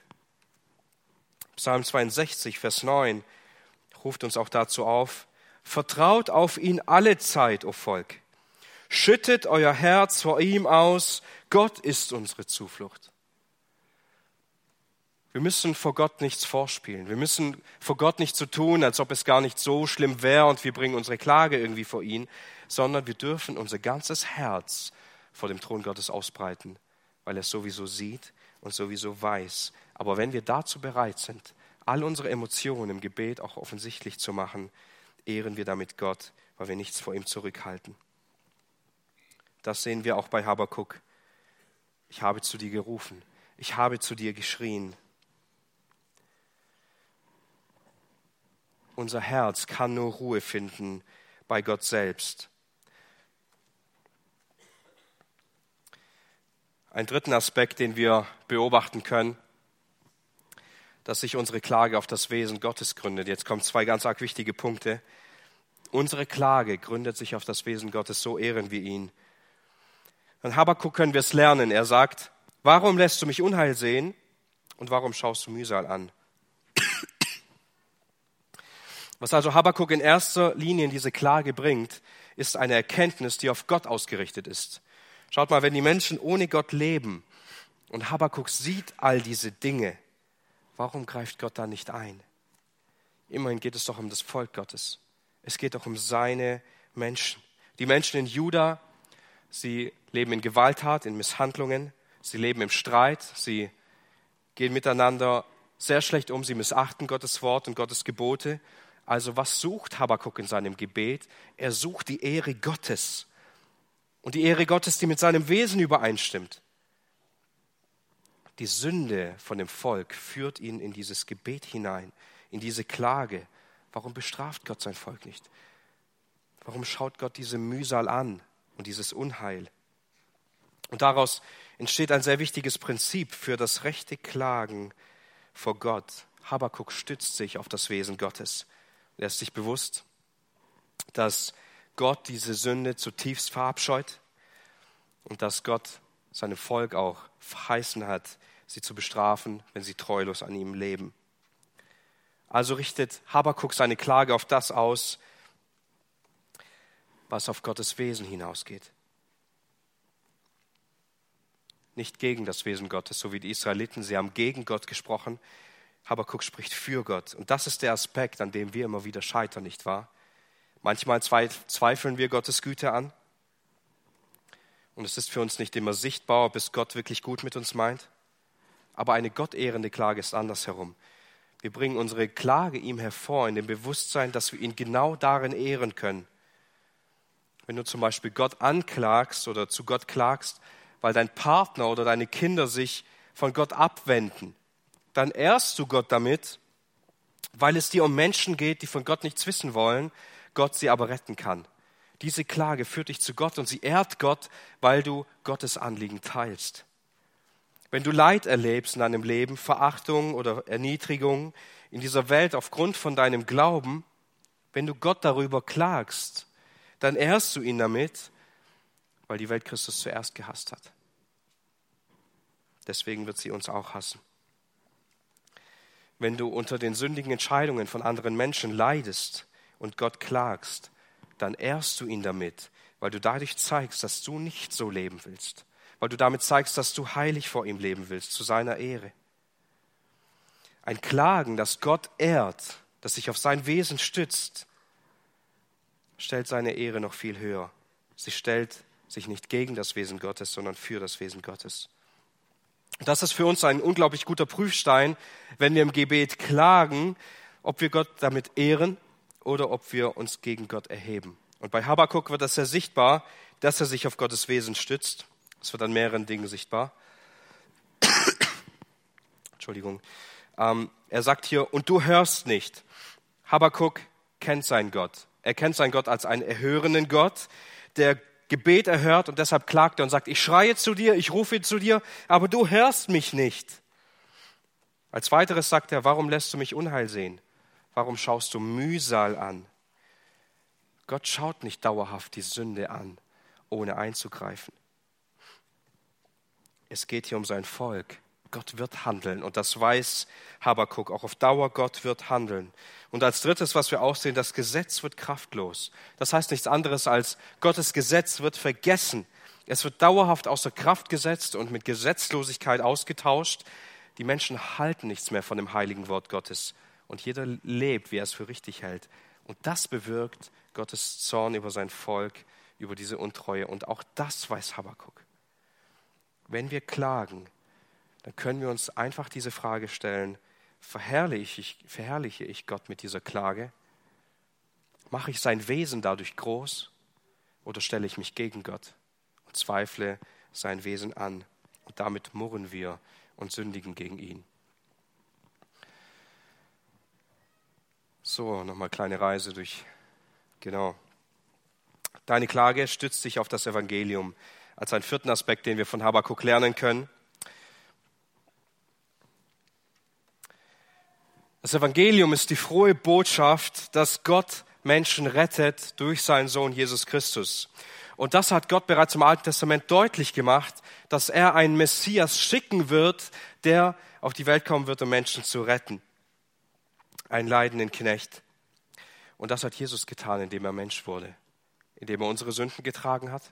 Speaker 1: Psalm 62, Vers 9 ruft uns auch dazu auf, vertraut auf ihn alle Zeit, o Volk. Schüttet euer Herz vor ihm aus, Gott ist unsere Zuflucht. Wir müssen vor Gott nichts vorspielen. Wir müssen vor Gott nicht so tun, als ob es gar nicht so schlimm wäre und wir bringen unsere Klage irgendwie vor ihn, sondern wir dürfen unser ganzes Herz vor dem Thron Gottes ausbreiten, weil er es sowieso sieht und sowieso weiß. Aber wenn wir dazu bereit sind, all unsere Emotionen im Gebet auch offensichtlich zu machen, ehren wir damit Gott, weil wir nichts vor ihm zurückhalten. Das sehen wir auch bei Habakuk. Ich habe zu dir gerufen, ich habe zu dir geschrien. Unser Herz kann nur Ruhe finden bei Gott selbst. Ein dritten Aspekt, den wir beobachten können, dass sich unsere Klage auf das Wesen Gottes gründet. Jetzt kommen zwei ganz arg wichtige Punkte. Unsere Klage gründet sich auf das Wesen Gottes, so ehren wir ihn. An Habakkuk können wir es lernen. Er sagt, warum lässt du mich Unheil sehen und warum schaust du Mühsal an? Was also Habakkuk in erster Linie in diese Klage bringt, ist eine Erkenntnis, die auf Gott ausgerichtet ist. Schaut mal, wenn die Menschen ohne Gott leben und Habakkuk sieht all diese Dinge, warum greift Gott da nicht ein? Immerhin geht es doch um das Volk Gottes. Es geht doch um seine Menschen. Die Menschen in Juda, sie leben in Gewalttat, in Misshandlungen, sie leben im Streit, sie gehen miteinander sehr schlecht um, sie missachten Gottes Wort und Gottes Gebote. Also was sucht Habakkuk in seinem Gebet? Er sucht die Ehre Gottes und die Ehre Gottes, die mit seinem Wesen übereinstimmt. Die Sünde von dem Volk führt ihn in dieses Gebet hinein, in diese Klage. Warum bestraft Gott sein Volk nicht? Warum schaut Gott diese Mühsal an und dieses Unheil? Und daraus entsteht ein sehr wichtiges Prinzip für das rechte Klagen vor Gott. Habakuk stützt sich auf das Wesen Gottes. Er ist sich bewusst, dass Gott diese Sünde zutiefst verabscheut und dass Gott seinem Volk auch verheißen hat, sie zu bestrafen, wenn sie treulos an ihm leben. Also richtet Habakuk seine Klage auf das aus, was auf Gottes Wesen hinausgeht. Nicht gegen das Wesen Gottes, so wie die Israeliten. Sie haben gegen Gott gesprochen. Habakuk spricht für Gott. Und das ist der Aspekt, an dem wir immer wieder scheitern, nicht wahr? Manchmal zweifeln wir Gottes Güte an. Und es ist für uns nicht immer sichtbar, ob es Gott wirklich gut mit uns meint. Aber eine gottehrende Klage ist andersherum. Wir bringen unsere Klage ihm hervor in dem Bewusstsein, dass wir ihn genau darin ehren können. Wenn du zum Beispiel Gott anklagst oder zu Gott klagst, weil dein Partner oder deine Kinder sich von Gott abwenden, dann ehrst du Gott damit, weil es dir um Menschen geht, die von Gott nichts wissen wollen Gott sie aber retten kann. Diese Klage führt dich zu Gott und sie ehrt Gott, weil du Gottes Anliegen teilst. Wenn du Leid erlebst in deinem Leben, Verachtung oder Erniedrigung in dieser Welt aufgrund von deinem Glauben, wenn du Gott darüber klagst, dann ehrst du ihn damit, weil die Welt Christus zuerst gehasst hat. Deswegen wird sie uns auch hassen. Wenn du unter den sündigen Entscheidungen von anderen Menschen leidest, und Gott klagst, dann ehrst du ihn damit, weil du dadurch zeigst, dass du nicht so leben willst, weil du damit zeigst, dass du heilig vor ihm leben willst, zu seiner Ehre. Ein Klagen, das Gott ehrt, das sich auf sein Wesen stützt, stellt seine Ehre noch viel höher. Sie stellt sich nicht gegen das Wesen Gottes, sondern für das Wesen Gottes. Das ist für uns ein unglaublich guter Prüfstein, wenn wir im Gebet klagen, ob wir Gott damit ehren oder ob wir uns gegen Gott erheben. Und bei Habakkuk wird das sehr sichtbar, dass er sich auf Gottes Wesen stützt. Es wird an mehreren Dingen sichtbar. Entschuldigung. Ähm, er sagt hier, und du hörst nicht. Habakkuk kennt seinen Gott. Er kennt seinen Gott als einen erhörenden Gott, der Gebet erhört und deshalb klagt er und sagt, ich schreie zu dir, ich rufe zu dir, aber du hörst mich nicht. Als weiteres sagt er, warum lässt du mich Unheil sehen? Warum schaust du Mühsal an? Gott schaut nicht dauerhaft die Sünde an, ohne einzugreifen. Es geht hier um sein Volk. Gott wird handeln und das weiß Habakuk auch auf Dauer. Gott wird handeln. Und als drittes, was wir auch sehen, das Gesetz wird kraftlos. Das heißt nichts anderes als Gottes Gesetz wird vergessen. Es wird dauerhaft außer Kraft gesetzt und mit Gesetzlosigkeit ausgetauscht. Die Menschen halten nichts mehr von dem heiligen Wort Gottes und jeder lebt, wie er es für richtig hält. Und das bewirkt Gottes Zorn über sein Volk, über diese Untreue. Und auch das weiß Habakkuk. Wenn wir klagen, dann können wir uns einfach diese Frage stellen, verherrliche ich, verherrliche ich Gott mit dieser Klage? Mache ich sein Wesen dadurch groß oder stelle ich mich gegen Gott und zweifle sein Wesen an? Und damit murren wir und sündigen gegen ihn. So, nochmal kleine Reise durch. Genau. Deine Klage stützt sich auf das Evangelium als einen vierten Aspekt, den wir von Habakkuk lernen können. Das Evangelium ist die frohe Botschaft, dass Gott Menschen rettet durch seinen Sohn Jesus Christus. Und das hat Gott bereits im Alten Testament deutlich gemacht, dass er einen Messias schicken wird, der auf die Welt kommen wird, um Menschen zu retten. Einen leidenden Knecht. Und das hat Jesus getan, indem er Mensch wurde, indem er unsere Sünden getragen hat,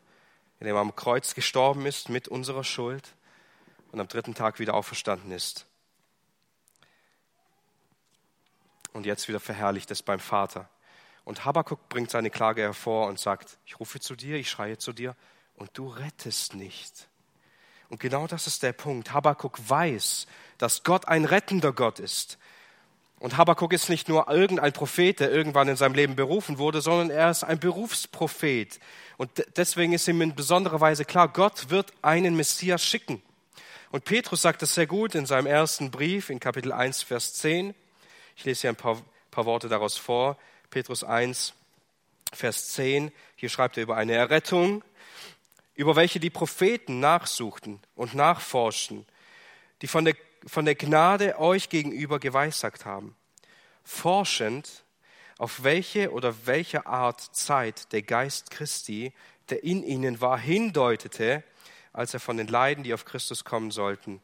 Speaker 1: indem er am Kreuz gestorben ist mit unserer Schuld und am dritten Tag wieder auferstanden ist. Und jetzt wieder verherrlicht ist beim Vater. Und Habakkuk bringt seine Klage hervor und sagt, ich rufe zu dir, ich schreie zu dir und du rettest nicht. Und genau das ist der Punkt. Habakkuk weiß, dass Gott ein rettender Gott ist. Und Habakkuk ist nicht nur irgendein Prophet, der irgendwann in seinem Leben berufen wurde, sondern er ist ein Berufsprophet. Und deswegen ist ihm in besonderer Weise klar, Gott wird einen Messias schicken. Und Petrus sagt es sehr gut in seinem ersten Brief in Kapitel 1, Vers 10. Ich lese hier ein paar, paar Worte daraus vor. Petrus 1, Vers 10. Hier schreibt er über eine Errettung, über welche die Propheten nachsuchten und nachforschten, die von der, von der Gnade euch gegenüber geweissagt haben, forschend, auf welche oder welche Art Zeit der Geist Christi, der in ihnen war, hindeutete, als er von den Leiden, die auf Christus kommen sollten,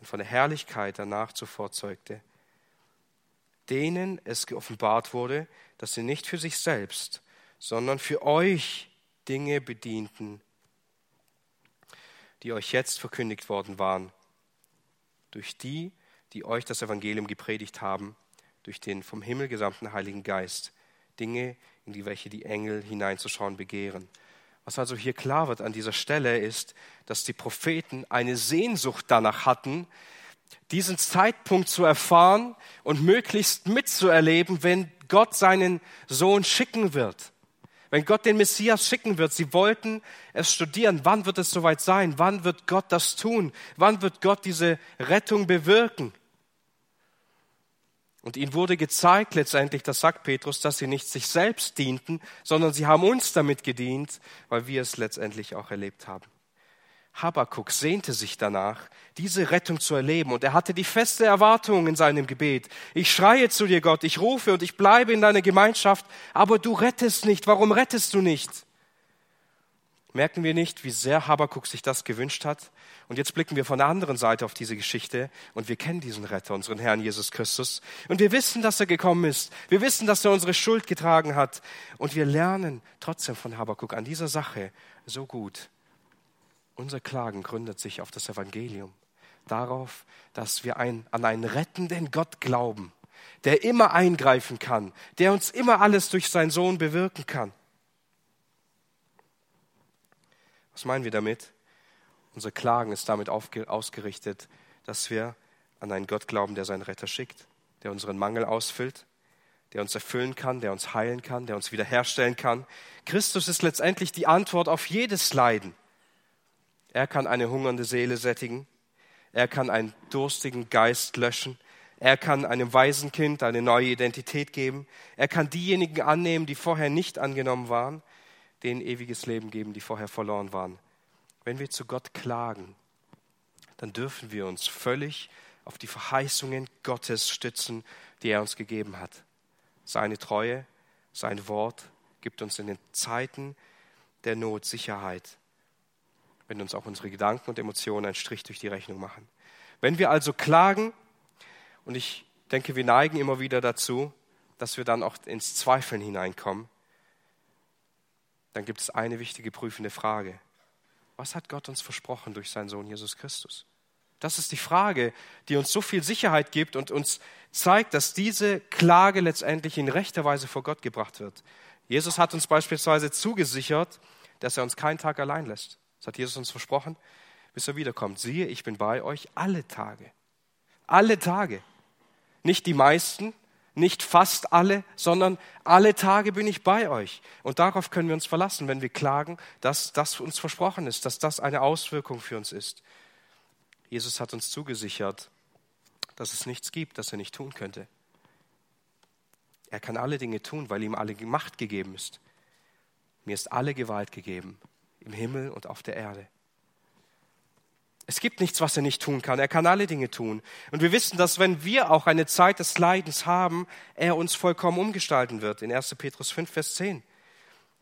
Speaker 1: und von der Herrlichkeit danach zuvor zeugte, denen es geoffenbart wurde, dass sie nicht für sich selbst, sondern für euch Dinge bedienten, die euch jetzt verkündigt worden waren, durch die, die euch das Evangelium gepredigt haben, durch den vom Himmel gesandten Heiligen Geist, Dinge, in die welche die Engel hineinzuschauen begehren. Was also hier klar wird an dieser Stelle ist, dass die Propheten eine Sehnsucht danach hatten, diesen Zeitpunkt zu erfahren und möglichst mitzuerleben, wenn Gott seinen Sohn schicken wird. Wenn Gott den Messias schicken wird, sie wollten es studieren. Wann wird es soweit sein? Wann wird Gott das tun? Wann wird Gott diese Rettung bewirken? Und ihnen wurde gezeigt letztendlich, das sagt Petrus, dass sie nicht sich selbst dienten, sondern sie haben uns damit gedient, weil wir es letztendlich auch erlebt haben. Habakuk sehnte sich danach, diese Rettung zu erleben und er hatte die feste Erwartung in seinem Gebet. Ich schreie zu dir, Gott, ich rufe und ich bleibe in deiner Gemeinschaft, aber du rettest nicht. Warum rettest du nicht? Merken wir nicht, wie sehr Habakuk sich das gewünscht hat? Und jetzt blicken wir von der anderen Seite auf diese Geschichte und wir kennen diesen Retter, unseren Herrn Jesus Christus. Und wir wissen, dass er gekommen ist. Wir wissen, dass er unsere Schuld getragen hat. Und wir lernen trotzdem von Habakuk an dieser Sache so gut, unser Klagen gründet sich auf das Evangelium, darauf, dass wir ein, an einen rettenden Gott glauben, der immer eingreifen kann, der uns immer alles durch seinen Sohn bewirken kann. Was meinen wir damit? Unser Klagen ist damit ausgerichtet, dass wir an einen Gott glauben, der seinen Retter schickt, der unseren Mangel ausfüllt, der uns erfüllen kann, der uns heilen kann, der uns wiederherstellen kann. Christus ist letztendlich die Antwort auf jedes Leiden. Er kann eine hungernde Seele sättigen. Er kann einen durstigen Geist löschen. Er kann einem Waisenkind eine neue Identität geben. Er kann diejenigen annehmen, die vorher nicht angenommen waren, denen ewiges Leben geben, die vorher verloren waren. Wenn wir zu Gott klagen, dann dürfen wir uns völlig auf die Verheißungen Gottes stützen, die er uns gegeben hat. Seine Treue, sein Wort gibt uns in den Zeiten der Not Sicherheit wenn uns auch unsere Gedanken und Emotionen einen Strich durch die Rechnung machen. Wenn wir also klagen, und ich denke, wir neigen immer wieder dazu, dass wir dann auch ins Zweifeln hineinkommen, dann gibt es eine wichtige prüfende Frage. Was hat Gott uns versprochen durch seinen Sohn Jesus Christus? Das ist die Frage, die uns so viel Sicherheit gibt und uns zeigt, dass diese Klage letztendlich in rechter Weise vor Gott gebracht wird. Jesus hat uns beispielsweise zugesichert, dass er uns keinen Tag allein lässt. Hat Jesus uns versprochen, bis er wiederkommt. Siehe, ich bin bei euch alle Tage. Alle Tage. Nicht die meisten, nicht fast alle, sondern alle Tage bin ich bei euch. Und darauf können wir uns verlassen, wenn wir klagen, dass das uns versprochen ist, dass das eine Auswirkung für uns ist. Jesus hat uns zugesichert, dass es nichts gibt, das er nicht tun könnte. Er kann alle Dinge tun, weil ihm alle Macht gegeben ist. Mir ist alle Gewalt gegeben, im Himmel und auf der Erde. Es gibt nichts, was er nicht tun kann. Er kann alle Dinge tun. Und wir wissen, dass wenn wir auch eine Zeit des Leidens haben, er uns vollkommen umgestalten wird. In 1. Petrus 5, Vers 10.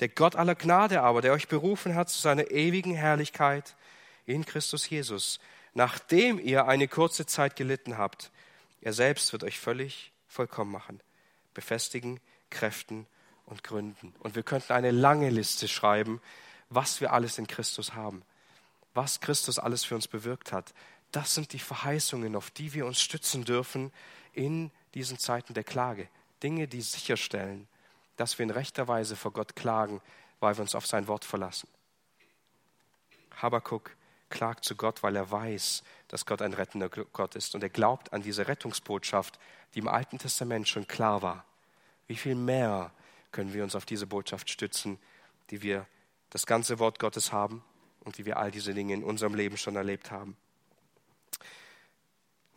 Speaker 1: Der Gott aller Gnade aber, der euch berufen hat zu seiner ewigen Herrlichkeit in Christus Jesus, nachdem ihr eine kurze Zeit gelitten habt, er selbst wird euch völlig vollkommen machen, befestigen, kräften und gründen. Und wir könnten eine lange Liste schreiben, was wir alles in Christus haben was Christus alles für uns bewirkt hat. Das sind die Verheißungen, auf die wir uns stützen dürfen in diesen Zeiten der Klage. Dinge, die sicherstellen, dass wir in rechter Weise vor Gott klagen, weil wir uns auf sein Wort verlassen. Habakuk klagt zu Gott, weil er weiß, dass Gott ein rettender Gott ist. Und er glaubt an diese Rettungsbotschaft, die im Alten Testament schon klar war. Wie viel mehr können wir uns auf diese Botschaft stützen, die wir das ganze Wort Gottes haben und wie wir all diese Dinge in unserem Leben schon erlebt haben.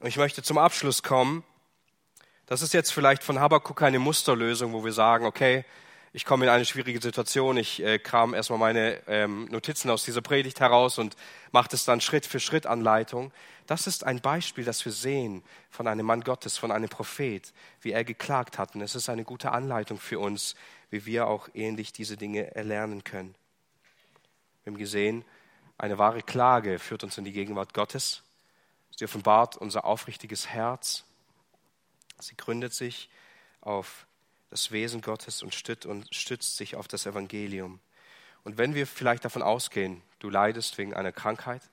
Speaker 1: Und ich möchte zum Abschluss kommen. Das ist jetzt vielleicht von Habakkuk keine Musterlösung, wo wir sagen, okay, ich komme in eine schwierige Situation, ich äh, kram erstmal meine ähm, Notizen aus dieser Predigt heraus und mache das dann Schritt für Schritt Anleitung. Das ist ein Beispiel, das wir sehen von einem Mann Gottes, von einem Prophet, wie er geklagt hat. Und es ist eine gute Anleitung für uns, wie wir auch ähnlich diese Dinge erlernen können. Wir haben gesehen, eine wahre Klage führt uns in die Gegenwart Gottes. Sie offenbart unser aufrichtiges Herz. Sie gründet sich auf das Wesen Gottes und stützt sich auf das Evangelium. Und wenn wir vielleicht davon ausgehen, du leidest wegen einer Krankheit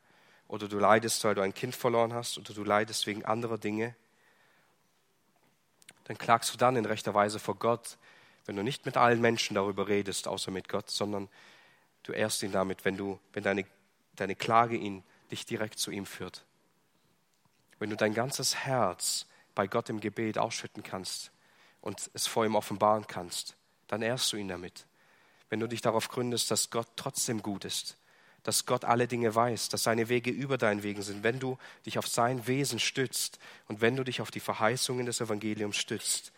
Speaker 1: oder du leidest, weil du ein Kind verloren hast oder du leidest wegen anderer Dinge, dann klagst du dann in rechter Weise vor Gott, wenn du nicht mit allen Menschen darüber redest, außer mit Gott, sondern du ehrst ihn damit, wenn, du, wenn deine deine Klage ihn, dich direkt zu ihm führt. Wenn du dein ganzes Herz bei Gott im Gebet ausschütten kannst und es vor ihm offenbaren kannst, dann ehrst du ihn damit. Wenn du dich darauf gründest, dass Gott trotzdem gut ist, dass Gott alle Dinge weiß, dass seine Wege über deinen Wegen sind, wenn du dich auf sein Wesen stützt und wenn du dich auf die Verheißungen des Evangeliums stützt,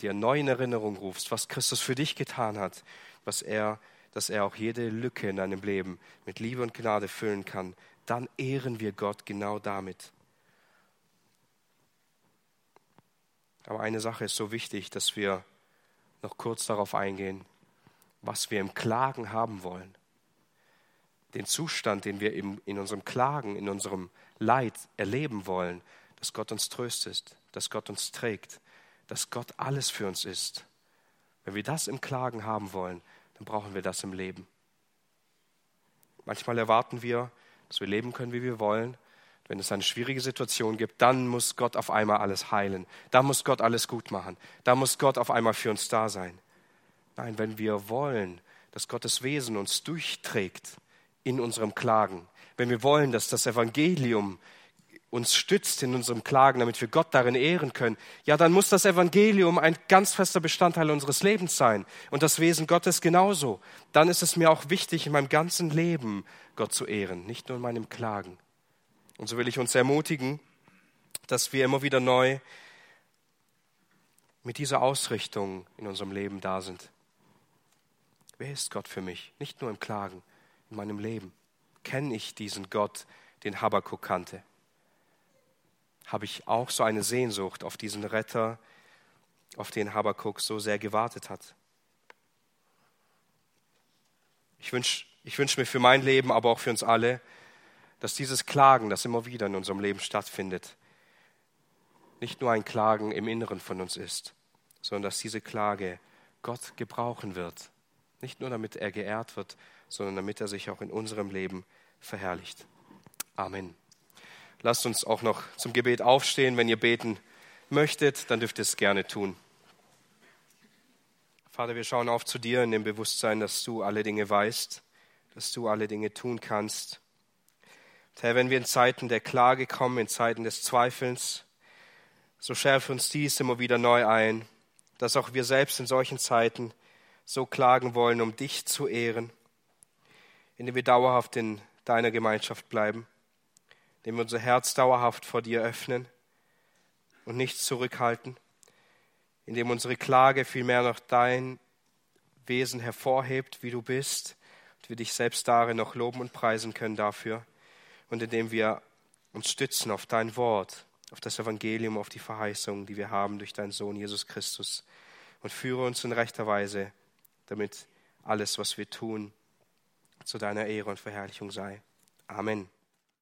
Speaker 1: dir neu in Erinnerung rufst, was Christus für dich getan hat, was er dass er auch jede Lücke in deinem Leben mit Liebe und Gnade füllen kann, dann ehren wir Gott genau damit. Aber eine Sache ist so wichtig, dass wir noch kurz darauf eingehen, was wir im Klagen haben wollen. Den Zustand, den wir in unserem Klagen, in unserem Leid erleben wollen, dass Gott uns tröstet, dass Gott uns trägt, dass Gott alles für uns ist. Wenn wir das im Klagen haben wollen, dann brauchen wir das im Leben. Manchmal erwarten wir, dass wir leben können, wie wir wollen. Wenn es eine schwierige Situation gibt, dann muss Gott auf einmal alles heilen. Da muss Gott alles gut machen. Da muss Gott auf einmal für uns da sein. Nein, wenn wir wollen, dass Gottes Wesen uns durchträgt in unserem Klagen, wenn wir wollen, dass das Evangelium uns stützt in unserem Klagen, damit wir Gott darin ehren können, ja, dann muss das Evangelium ein ganz fester Bestandteil unseres Lebens sein und das Wesen Gottes genauso. Dann ist es mir auch wichtig, in meinem ganzen Leben Gott zu ehren, nicht nur in meinem Klagen. Und so will ich uns ermutigen, dass wir immer wieder neu mit dieser Ausrichtung in unserem Leben da sind. Wer ist Gott für mich? Nicht nur im Klagen, in meinem Leben. Kenne ich diesen Gott, den Habakkuk kannte? Habe ich auch so eine Sehnsucht auf diesen Retter, auf den Habakuk so sehr gewartet hat. Ich wünsche ich wünsch mir für mein Leben, aber auch für uns alle, dass dieses Klagen, das immer wieder in unserem Leben stattfindet, nicht nur ein Klagen im Inneren von uns ist, sondern dass diese Klage Gott gebrauchen wird. Nicht nur damit er geehrt wird, sondern damit er sich auch in unserem Leben verherrlicht. Amen. Lasst uns auch noch zum Gebet aufstehen. Wenn ihr beten möchtet, dann dürft ihr es gerne tun. Vater, wir schauen auf zu dir in dem Bewusstsein, dass du alle Dinge weißt, dass du alle Dinge tun kannst. Herr, wenn wir in Zeiten der Klage kommen, in Zeiten des Zweifelns, so schärfe uns dies immer wieder neu ein, dass auch wir selbst in solchen Zeiten so klagen wollen, um dich zu ehren, indem wir dauerhaft in deiner Gemeinschaft bleiben, indem wir unser Herz dauerhaft vor dir öffnen und nichts zurückhalten, indem unsere Klage vielmehr noch dein Wesen hervorhebt, wie du bist, und wir dich selbst darin noch loben und preisen können dafür, und indem wir uns stützen auf dein Wort, auf das Evangelium, auf die Verheißung, die wir haben durch deinen Sohn Jesus Christus, und führe uns in rechter Weise, damit alles, was wir tun, zu deiner Ehre und Verherrlichung sei. Amen.